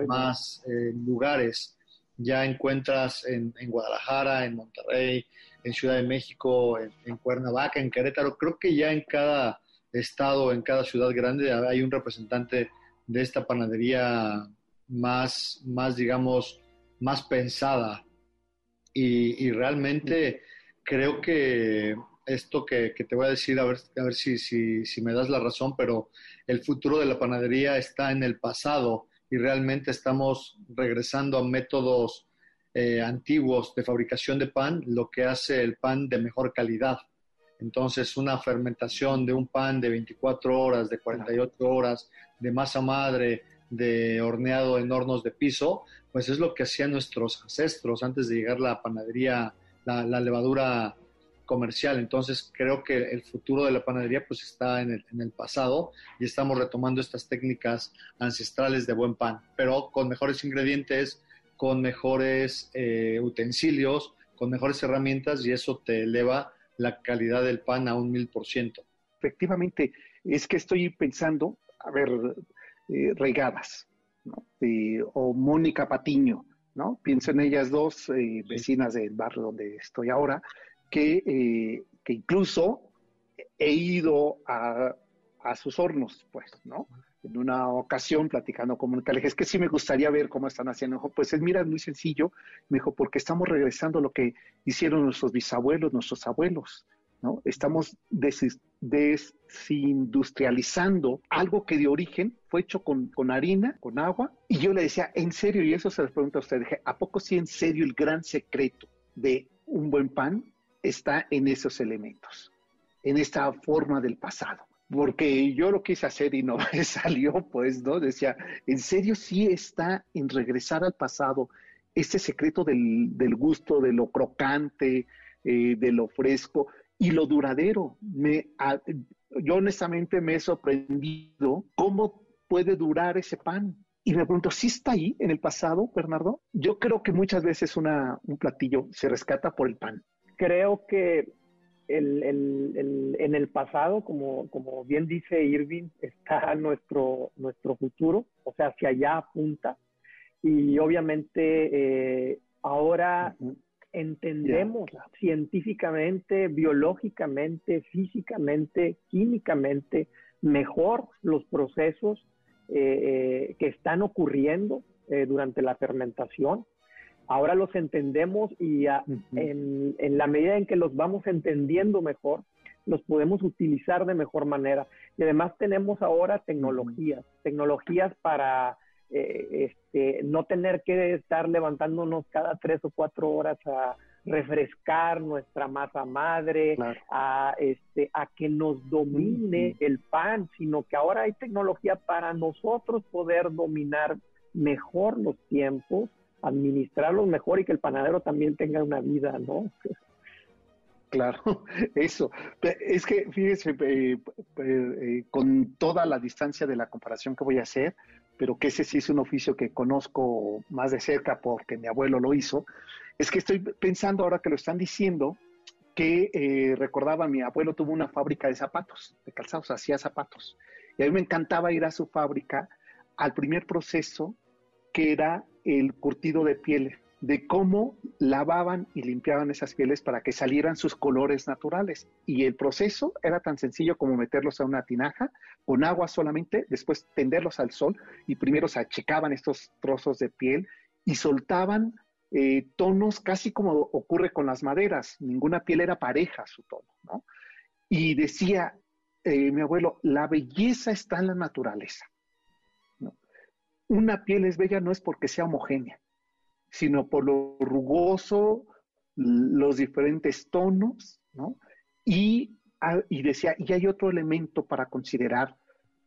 más eh, lugares. Ya encuentras en, Guadalajara, en Monterrey, en Ciudad de México, en, en Cuernavaca, en Querétaro. Creo que ya en cada estado, en cada ciudad grande hay un representante de esta panadería más, más digamos, más pensada. Y, realmente creo que esto que, te voy a decir, a ver, a ver si, si, me das la razón, pero el futuro de la panadería está en el pasado y realmente estamos regresando a métodos eh, antiguos de fabricación de pan, lo que hace el pan de mejor calidad. Entonces, una fermentación de un pan de 24 horas, de 48 horas, de masa madre, de horneado en hornos de piso, pues es lo que hacían nuestros ancestros antes de llegar la panadería, la, levadura comercial. Entonces creo que el futuro de la panadería pues está en el, pasado y estamos retomando estas técnicas ancestrales de buen pan, pero con mejores ingredientes, con mejores eh, utensilios, con mejores herramientas y eso te eleva la calidad del pan a un mil por ciento. Efectivamente, es que estoy pensando, a ver, eh, regadas, ¿no? o Mónica Patiño, ¿no? Pienso en ellas dos, eh, vecinas del barrio donde estoy ahora, que, eh, que incluso he ido a, a, sus hornos, pues, ¿no? En una ocasión, platicando con Mónica, le dije, es que sí me gustaría ver cómo están haciendo. pues es, mira, es muy sencillo. Me dijo, porque estamos regresando a lo que hicieron nuestros bisabuelos, nuestros abuelos, ¿no? Estamos desindustrializando algo que de origen fue hecho con, harina, con agua. Y yo le decía, en serio, y eso se les pregunta a usted, ¿a poco sí en serio el gran secreto de un buen pan está en esos elementos, en esta forma del pasado? Porque yo lo quise hacer y no me salió, pues, ¿no? Decía, en serio sí está en regresar al pasado, este secreto del, gusto, de lo crocante, eh, de lo fresco y lo duradero. Me, yo honestamente me he sorprendido cómo puede durar ese pan. Y me pregunto, ¿sí está ahí en el pasado, Bernardo? Yo creo que muchas veces una, un platillo se rescata por el pan. Creo que el, el, en el pasado, como, como bien dice Irving, está nuestro, nuestro futuro, o sea, hacia allá apunta. Y obviamente eh, ahora entendemos científicamente, biológicamente, físicamente, químicamente mejor los procesos eh, eh, que están ocurriendo eh, durante la fermentación. Ahora los entendemos y en, en la medida en que los vamos entendiendo mejor, los podemos utilizar de mejor manera. Y además tenemos ahora tecnologías, tecnologías para eh, este, no tener que estar levantándonos cada tres o cuatro horas a refrescar nuestra masa madre, a, este, a que nos domine el pan, sino que ahora hay tecnología para nosotros poder dominar mejor los tiempos, administrarlos mejor y que el panadero también tenga una vida, ¿no? Claro, eso. Es que, fíjese, eh, eh, con toda la distancia de la comparación que voy a hacer, pero que ese sí es un oficio que conozco más de cerca porque mi abuelo lo hizo, es que estoy pensando ahora que lo están diciendo, que eh, recordaba, mi abuelo tuvo una fábrica de zapatos, de calzados, hacía zapatos. Y a mí me encantaba ir a su fábrica al primer proceso, que era el curtido de pieles de cómo lavaban y limpiaban esas pieles para que salieran sus colores naturales. Y el proceso era tan sencillo como meterlos a una tinaja con agua solamente, después tenderlos al sol y primero se achicaban estos trozos de piel y soltaban eh, tonos casi como ocurre con las maderas. Ninguna piel era pareja su tono, ¿no? Y decía eh, mi abuelo, la belleza está en la naturaleza. Una piel es bella no es porque sea homogénea, sino por lo rugoso, los diferentes tonos, ¿no? Y, ah, y decía, y hay otro elemento para considerar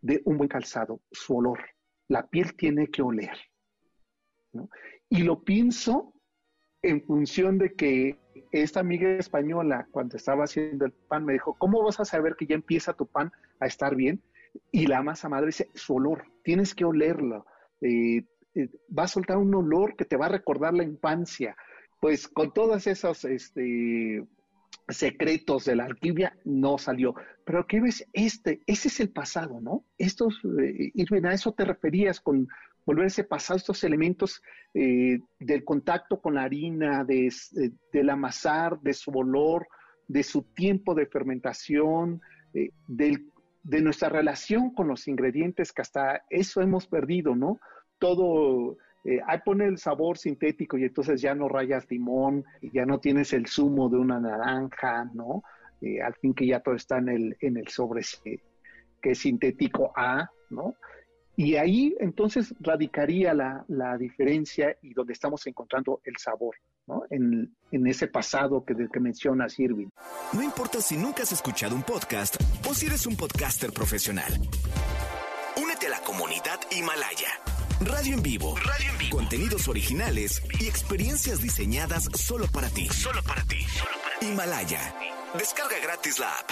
de un buen calzado, su olor. La piel tiene que oler. ¿no? Y lo pienso en función de que esta amiga española, cuando estaba haciendo el pan, me dijo, ¿cómo vas a saber que ya empieza tu pan a estar bien? Y la masa madre dice, su olor, tienes que olerlo. Eh, va a soltar un olor que te va a recordar la infancia. Pues con todos esos este, secretos de la alquimia no salió. Pero ¿qué ves? Este, ese es el pasado, ¿no? Estos, eh, Irving, a eso te referías con volver ese pasado, estos elementos eh, del contacto con la harina, de, del amasar, de su olor, de su tiempo de fermentación, de nuestra relación con los ingredientes, que hasta eso hemos perdido, ¿no? Todo, eh, ahí pone el sabor sintético y entonces ya no rayas limón, ya no tienes el zumo de una naranja, ¿no? Eh, al fin que ya todo está en el, en el sobre que es sintético A, ¿no? Y ahí entonces radicaría la, la diferencia y donde estamos encontrando el sabor, ¿no? En, en ese pasado que, del que mencionas, Irving. No importa si nunca has escuchado un podcast o si eres un podcaster profesional. Únete a la comunidad Himalaya. Radio en vivo. Radio en vivo. Contenidos originales y experiencias diseñadas solo para ti. Solo para ti. Himalaya. Descarga gratis la app.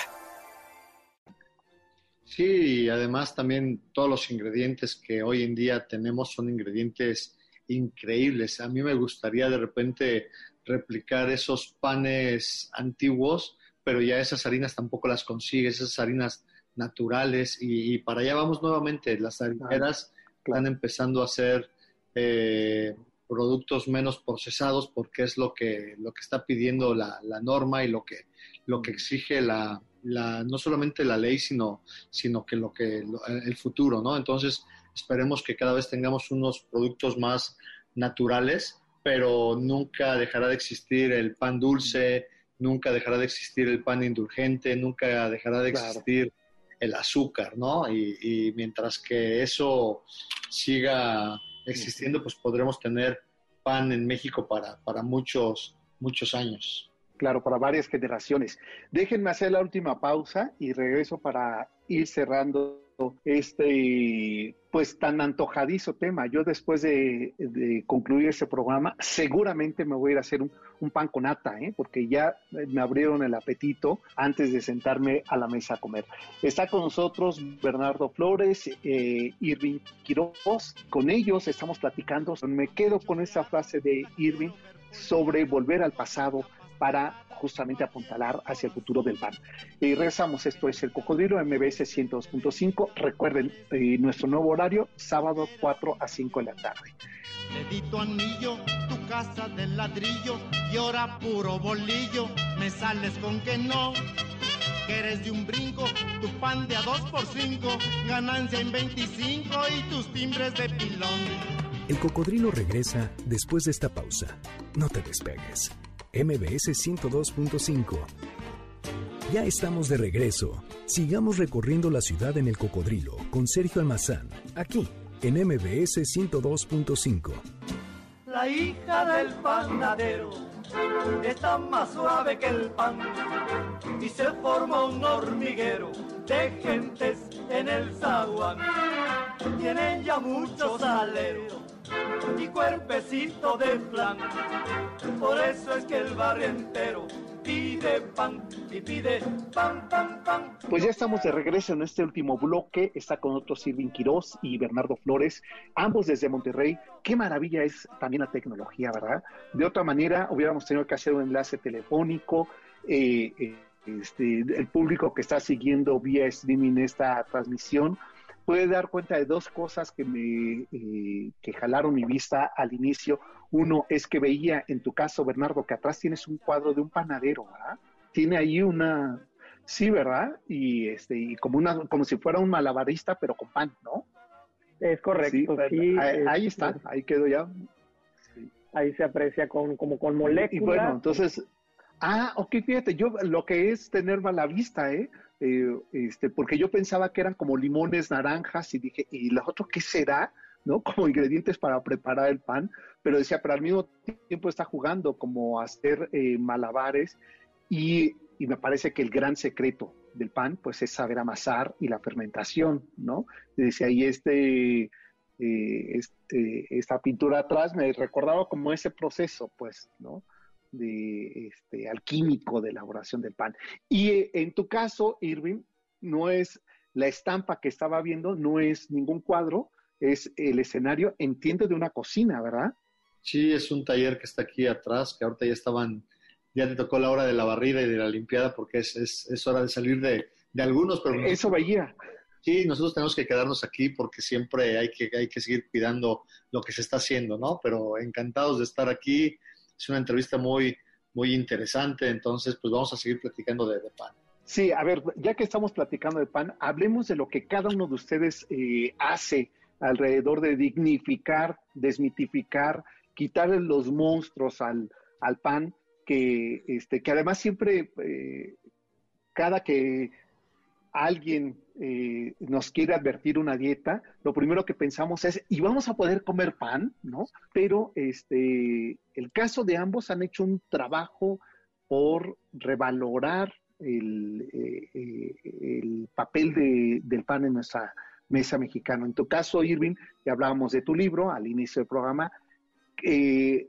Sí, además también todos los ingredientes que hoy en día tenemos son ingredientes increíbles. A mí me gustaría de repente replicar esos panes antiguos, pero ya esas harinas tampoco las consigues, esas harinas naturales y, para allá vamos nuevamente. Las harineras están empezando a hacer eh, productos menos procesados porque es lo que, lo que está pidiendo la, norma y lo que, lo que exige la, no solamente la ley, sino, sino que lo que el futuro, ¿no? Entonces, esperemos que cada vez tengamos unos productos más naturales, pero nunca dejará de existir el pan dulce, nunca dejará de existir el pan indulgente, nunca dejará de existir el azúcar, ¿no? Y, mientras que eso siga existiendo, pues podremos tener pan en México para, para muchos, muchos años. Claro, para varias generaciones. Déjenme hacer la última pausa y regreso para ir cerrando este pues tan antojadizo tema. Yo después de, concluir este programa, seguramente me voy a ir a hacer un, pan con nata, ¿eh? porque ya me abrieron el apetito antes de sentarme a la mesa a comer. Está con nosotros Bernardo Flores, eh, Irving Quiroz. Con ellos estamos platicando. Me quedo con esta frase de Irving sobre volver al pasado para justamente apuntalar hacia el futuro del pan. Y regresamos, esto es el Cocodrilo MBS 102.5. Recuerden, eh, nuestro nuevo horario, sábado 4 a 5 de la tarde. Dedito anillo, tu casa de ladrillo y ahora puro bolillo, me sales con que no. Que eres de un brinco, tu pan de a 2 por 5, ganancia en 25 y tus timbres de pilón. El cocodrilo regresa después de esta pausa. No te despegues. MBS 102.5. Ya estamos de regreso. Sigamos recorriendo la ciudad en el cocodrilo con Sergio Almazán, aquí en MBS 102.5. La hija del panadero está más suave que el pan y se forma un hormiguero de gentes en el zaguán. Tienen ya muchos aleros y cuerpecito de flan. Por eso es que el barrio entero pide pan y pide pan, pan, pan. Pues ya estamos de regreso en este último bloque. Está con otros Silvin Quirós y Bernardo Flores, ambos desde Monterrey. Qué maravilla es también la tecnología, ¿verdad? De otra manera, hubiéramos tenido que hacer un enlace telefónico. Eh, eh, este, el público que está siguiendo vía streaming esta transmisión puede dar cuenta de dos cosas que me eh, que jalaron mi vista al inicio. Uno es que veía en tu caso, Bernardo, que atrás tienes un cuadro de un panadero, ¿verdad? Tiene ahí una, sí, ¿verdad? Y este, y como una, como si fuera un malabarista, pero con pan, ¿no? Es correcto, sí. ahí, está, ahí quedó ya. Ahí se aprecia con, como con moléculas. Y bueno, entonces, ah, ok, fíjate, yo lo que es tener mala vista, ¿eh? Eh, este, porque yo pensaba que eran como limones, naranjas, y dije, ¿y lo otro qué será? ¿no? Como ingredientes para preparar el pan, pero decía, pero al mismo tiempo está jugando como hacer eh, malabares y, y, me parece que el gran secreto del pan, pues es saber amasar y la fermentación, ¿no? Decía, y este, eh, este, esta pintura atrás me recordaba como ese proceso, pues, ¿no? De este, alquímico de elaboración del pan. Y eh, en tu caso, Irving, no es la estampa que estaba viendo, no es ningún cuadro, es el escenario, entiendo, de una cocina, ¿verdad? Sí, es un taller que está aquí atrás, que ahorita ya estaban, ya te tocó la hora de la barrida y de la limpiada porque es, es, es hora de salir de, de algunos. Pero Eso veía. Sí, nosotros tenemos que quedarnos aquí porque siempre hay que, hay que seguir cuidando lo que se está haciendo, ¿no? Pero encantados de estar aquí, es una entrevista muy, muy interesante, entonces pues vamos a seguir platicando de, pan. Sí, a ver, ya que estamos platicando de pan, hablemos de lo que cada uno de ustedes eh, hace alrededor de dignificar, desmitificar, quitarle los monstruos al, al pan, que, este, que además siempre, eh, cada que alguien eh, nos quiere advertir una dieta, lo primero que pensamos es, ¿y vamos a poder comer pan? ¿No? Pero este, el caso de ambos han hecho un trabajo por revalorar el, eh, el papel de, del pan en nuestra mesa mexicana. En tu caso, Irving, ya hablábamos de tu libro al inicio del programa. Eh,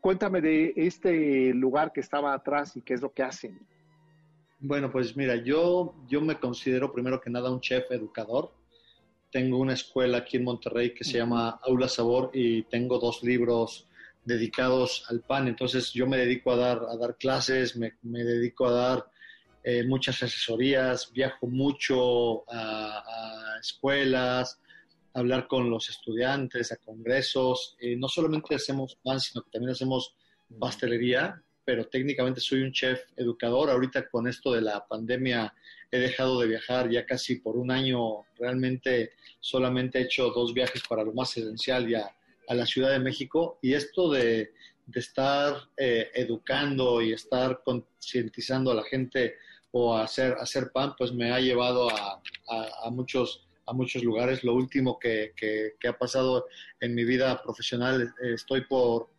cuéntame de este lugar que estaba atrás y qué es lo que hacen. Bueno, pues mira, yo, yo me considero primero que nada un chef educador. Tengo una escuela aquí en Monterrey que se llama Aula Sabor y tengo dos libros dedicados al pan. Entonces yo me dedico a dar, a dar clases, me, dedico a dar eh, muchas asesorías, viajo mucho a, escuelas, a hablar con los estudiantes, a congresos. Eh, no solamente hacemos pan, sino que también hacemos pastelería pero técnicamente soy un chef educador. Ahorita con esto de la pandemia he dejado de viajar ya casi por un año. Realmente solamente he hecho dos viajes para lo más esencial ya a la Ciudad de México. Y esto de, estar eh, educando y estar concientizando a la gente o hacer, hacer pan, pues me ha llevado a, muchos a muchos lugares. Lo último que, que, ha pasado en mi vida profesional, estoy por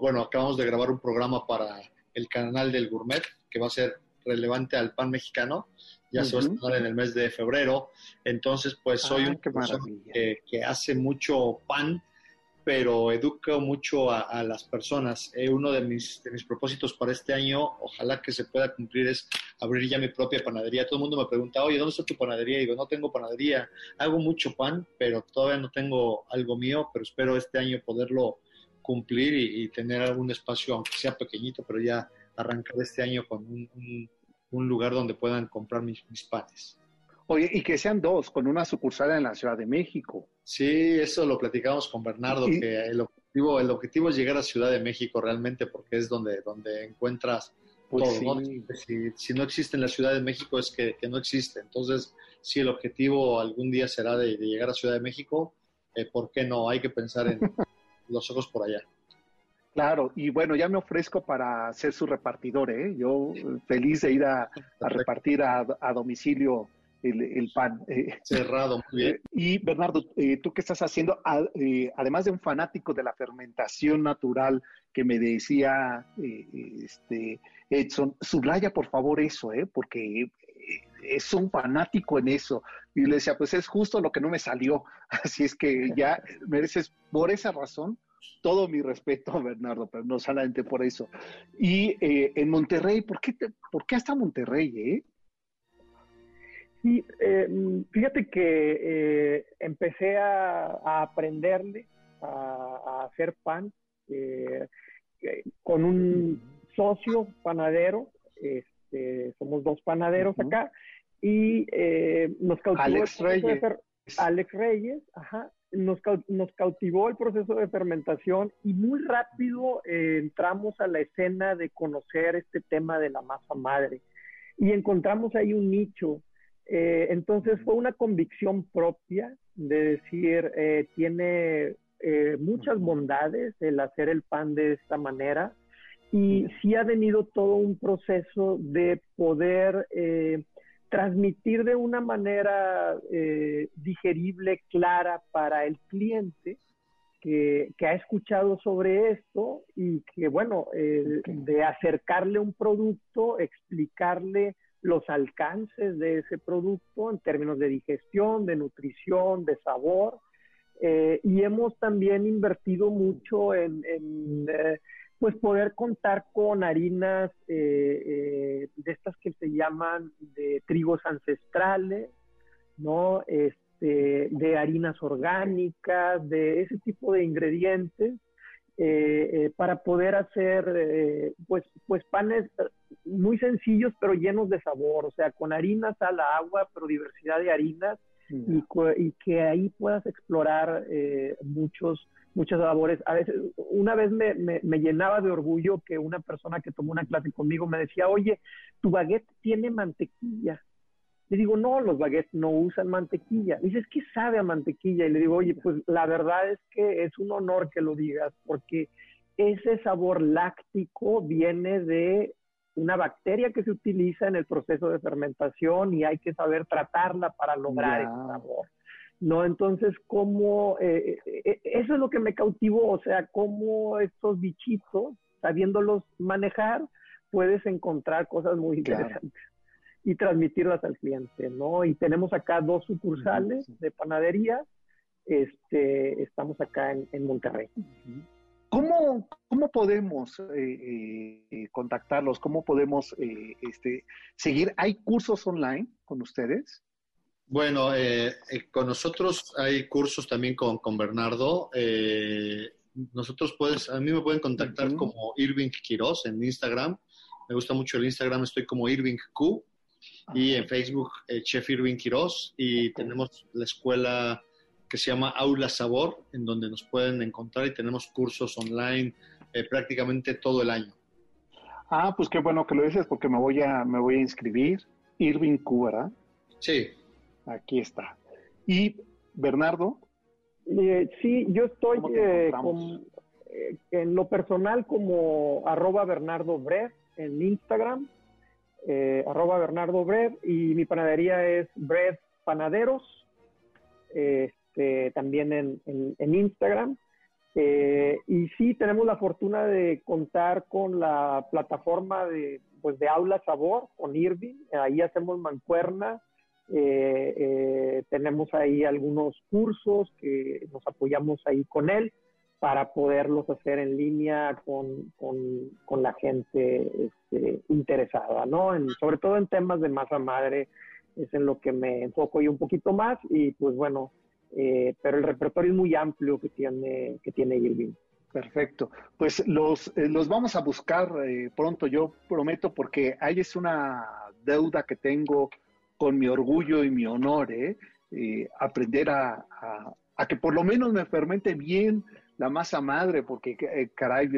bueno, acabamos de grabar un programa para el canal del Gourmet, que va a ser relevante al pan mexicano. Ya se va a estrenar en el mes de febrero. Entonces, pues soy ah, un que, que, hace mucho pan, pero educo mucho a, las personas. Eh, uno de mis, de mis propósitos para este año, ojalá que se pueda cumplir, es abrir ya mi propia panadería. Todo el mundo me pregunta, oye, ¿dónde está tu panadería? Y digo, no tengo panadería. Hago mucho pan, pero todavía no tengo algo mío, pero espero este año poderlo cumplir y, tener algún espacio, aunque sea pequeñito, pero ya arrancar este año con un, un, lugar donde puedan comprar mis, mis, panes. Oye, y que sean dos, con una sucursal en la Ciudad de México. Sí, eso lo platicamos con Bernardo, que el objetivo, el objetivo es llegar a Ciudad de México realmente, porque es donde, donde encuentras pues todo. Si, si, no existe en la Ciudad de México es que, que, no existe. Entonces, sí, el objetivo algún día será de, de llegar a Ciudad de México eh, ¿por qué no? Hay que pensar en los ojos por allá. Claro, y bueno, ya me ofrezco para ser su repartidor, ¿eh? Yo feliz de ir a, repartir a, domicilio el, pan. Eh. Cerrado, muy bien. Y Bernardo, eh, ¿tú qué estás haciendo? además de un fanático de la fermentación natural que me decía este, Edson, subraya por favor eso, ¿eh? Porque es un fanático en eso. Y le decía, pues es justo lo que no me salió. Así es que ya mereces, por esa razón, todo mi respeto, Bernardo, pero no solamente por eso. Y eh, en Monterrey, ¿por qué, ¿por qué hasta Monterrey? Eh? Sí, eh, fíjate que eh, empecé a, aprenderle a, hacer pan con un socio panadero, este, somos dos panaderos acá, y nos cautivó Alex Reyes. Alex Reyes, ajá, nos, nos, cautivó el proceso de fermentación y muy rápido eh, entramos a la escena de conocer este tema de la masa madre y encontramos ahí un nicho. Eh, entonces fue una convicción propia de decir, eh, tiene muchas bondades el hacer el pan de esta manera y sí ha venido todo un proceso de poder transmitir de una manera eh, digerible, clara para el cliente que, ha escuchado sobre esto y que, bueno, de acercarle un producto, explicarle los alcances de ese producto en términos de digestión, de nutrición, de sabor. Eh, y hemos también invertido mucho en, eh, pues poder contar con harinas eh, eh, de estas que se llaman de trigos ancestrales, ¿no? Este, de harinas orgánicas, de ese tipo de ingredientes, eh, para poder hacer pues, pues panes muy sencillos pero llenos de sabor, o sea, con harinas, sal, agua, pero diversidad de harinas y, y, que ahí puedas explorar muchos muchas labores. A veces, una vez me, me, llenaba de orgullo que una persona que tomó una clase conmigo me decía, oye, tu baguette tiene mantequilla. Le digo, no, los baguettes no usan mantequilla. Dice, es que sabe a mantequilla. Y le digo, oye, pues la verdad es que es un honor que lo digas, porque ese sabor láctico viene de una bacteria que se utiliza en el proceso de fermentación y hay que saber tratarla para lograr ese sabor. ¿No? Entonces, ¿cómo, eh, eh, eh, eso es lo que me cautivó, o sea, cómo estos bichitos, sabiéndolos manejar, puedes encontrar cosas muy interesantes y transmitirlas al cliente, ¿no? Y tenemos acá dos sucursales de panadería, este, estamos acá en, Monterrey. ¿Cómo, ¿Cómo, podemos contactarlos? ¿Cómo podemos este, seguir? ¿Hay cursos online con ustedes? Bueno, eh, eh, con nosotros hay cursos también con, con Bernardo. Eh, nosotros puedes, a mí me pueden contactar como Irving Quiroz en Instagram. Me gusta mucho el Instagram, estoy como Irving Q. Y en Facebook, Chef Irving Quiroz. Y tenemos la escuela que se llama Aula Sabor, en donde nos pueden encontrar y tenemos cursos online prácticamente todo el año. Ah, pues qué bueno que lo dices porque me voy a, me voy a inscribir. Irving Q, ¿verdad? Sí, Aquí está. Y Bernardo. Eh, sí, yo estoy eh, eh, en lo personal como arroba Bernardo Brev en Instagram, arroba Bernardo Brev, y mi panadería es Brev Panaderos, este, también en, en, Instagram. y sí, tenemos la fortuna de contar con la plataforma de, pues, de Aula Sabor, con Irving. Ahí hacemos mancuerna eh, eh, tenemos ahí algunos cursos que nos apoyamos ahí con él para poderlos hacer en línea con, con, la gente este, interesada, ¿no? sobre todo en temas de masa madre es en lo que me enfoco yo un poquito más y pues bueno, eh, pero el repertorio es muy amplio que tiene, que tiene Irving. Perfecto. Pues los, eh, los vamos a buscar pronto, yo prometo, porque ahí es una deuda que tengo con mi orgullo y mi honor, ¿eh? eh aprender a, que por lo menos me fermente bien la masa madre, porque eh, caray,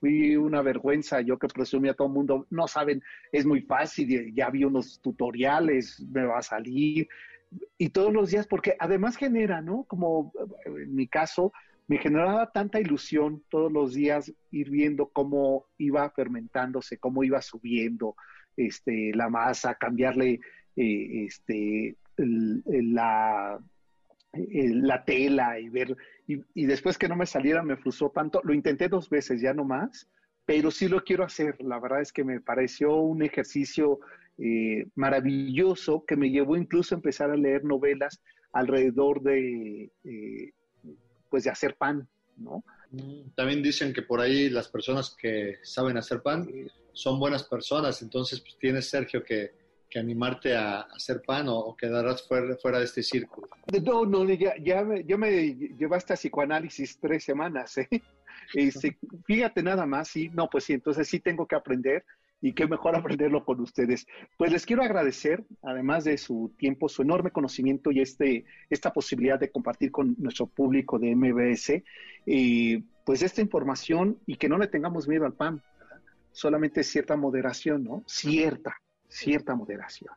fui una vergüenza, yo que presumía a todo el mundo, no saben, es muy fácil, ya vi unos tutoriales, me va a salir, y todos los días, porque además genera, ¿no? Como en mi caso, me generaba tanta ilusión todos los días ir viendo cómo iba fermentándose, cómo iba subiendo este, la masa, cambiarle eh, este, la, la tela y ver, y, después que no me saliera me frustró tanto, lo intenté dos veces, ya no más, pero sí lo quiero hacer, la verdad es que me pareció un ejercicio eh, maravilloso que me llevó incluso a empezar a leer novelas alrededor de, eh, pues de hacer pan, ¿no? Mm, también dicen que por ahí las personas que saben hacer pan son buenas personas, entonces pues tienes, Sergio, que que animarte a, hacer pan o, quedarás fuera, fuera, de este círculo? No, no, ya, ya, me, ya me llevaste a psicoanálisis tres semanas. ¿eh? Este, fíjate nada más, sí, no, pues sí, entonces sí tengo que aprender y qué mejor aprenderlo con ustedes. Pues les quiero agradecer, además de su tiempo, su enorme conocimiento y este, esta posibilidad de compartir con nuestro público de MBS, eh, pues esta información y que no le tengamos miedo al pan, solamente cierta moderación, ¿no? Cierta, cierta moderación.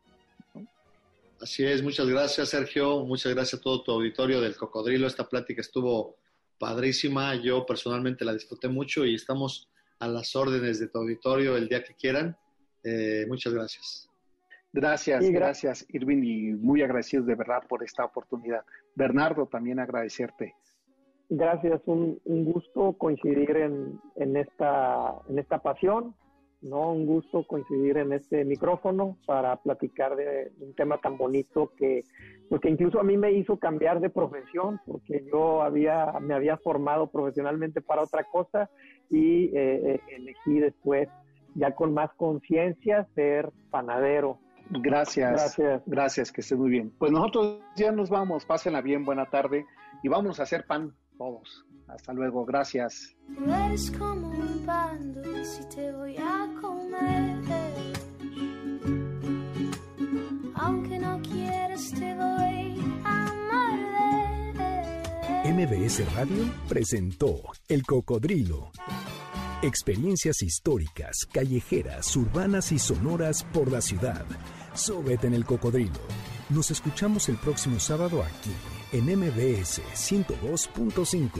Así es, muchas gracias Sergio, muchas gracias a todo tu auditorio del Cocodrilo. Esta plática estuvo padrísima, yo personalmente la disfruté mucho y estamos a las órdenes de tu auditorio el día que quieran. Eh, muchas gracias. Gracias, gracias Irving y muy agradecido de verdad por esta oportunidad. Bernardo, también agradecerte. Gracias, un, gusto coincidir en, en, esta, en esta pasión ¿no? Un gusto coincidir en este micrófono para platicar de un tema tan bonito que, pues incluso a mí me hizo cambiar de profesión porque yo había, me había formado profesionalmente para otra cosa y eh, eh, elegí después, ya con más conciencia, ser panadero. Gracias, gracias, gracias, que esté muy bien. Pues nosotros ya nos vamos, pásenla bien, buena tarde y vamos a hacer pan todos. Hasta luego, gracias. eres como un pan si te voy a comer. Aunque no quieres, te voy a morder. MBS Radio presentó El Cocodrilo. Experiencias históricas, callejeras, urbanas y sonoras por la ciudad. Súbete en el cocodrilo. Nos escuchamos el próximo sábado aquí en MBS 102.5.